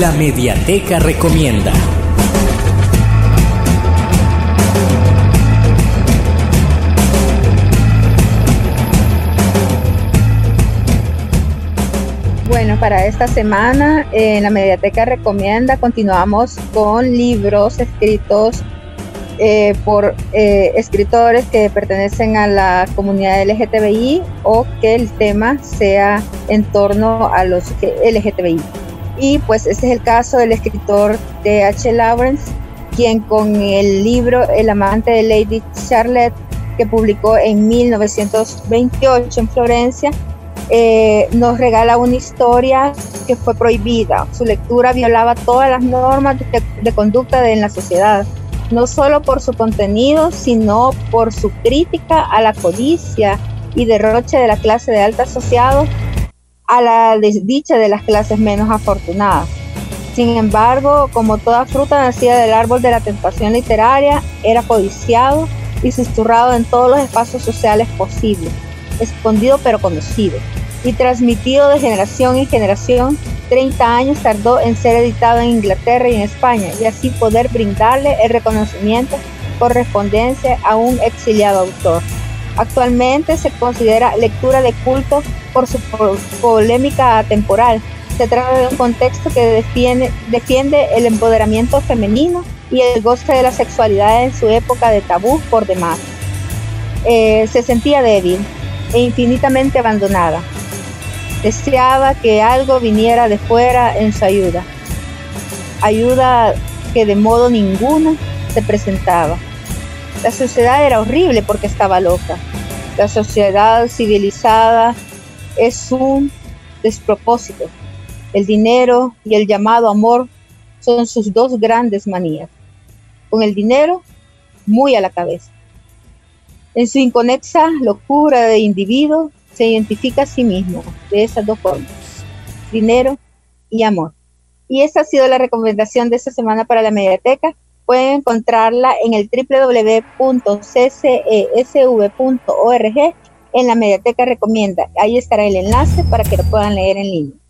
La Mediateca Recomienda. Bueno, para esta semana en la Mediateca Recomienda continuamos con libros escritos eh, por eh, escritores que pertenecen a la comunidad LGTBI o que el tema sea en torno a los LGTBI. Y pues este es el caso del escritor D.H. Lawrence, quien con el libro El amante de Lady Charlotte, que publicó en 1928 en Florencia, eh, nos regala una historia que fue prohibida. Su lectura violaba todas las normas de, de conducta de, en la sociedad no solo por su contenido, sino por su crítica a la codicia y derroche de la clase de alta asociados a la desdicha de las clases menos afortunadas. Sin embargo, como toda fruta nacida del árbol de la tentación literaria, era codiciado y susurrado en todos los espacios sociales posibles, escondido pero conocido, y transmitido de generación en generación 30 años tardó en ser editado en Inglaterra y en España y así poder brindarle el reconocimiento correspondiente a un exiliado autor. Actualmente se considera lectura de culto por su polémica temporal. Se trata de un contexto que defiende, el empoderamiento femenino y el goce de la sexualidad en su época de tabú por demás. Eh, se sentía débil e infinitamente abandonada Deseaba que algo viniera de fuera en su ayuda. Ayuda que de modo ninguno se presentaba. La sociedad era horrible porque estaba loca. La sociedad civilizada es un despropósito. El dinero y el llamado amor son sus dos grandes manías. Con el dinero, muy a la cabeza. En su inconexa locura de individuo, se identifica a sí mismo de esas dos formas, dinero y amor. Y esta ha sido la recomendación de esta semana para la mediateca. Pueden encontrarla en el www.ccesv.org en la mediateca recomienda. Ahí estará el enlace para que lo puedan leer en línea.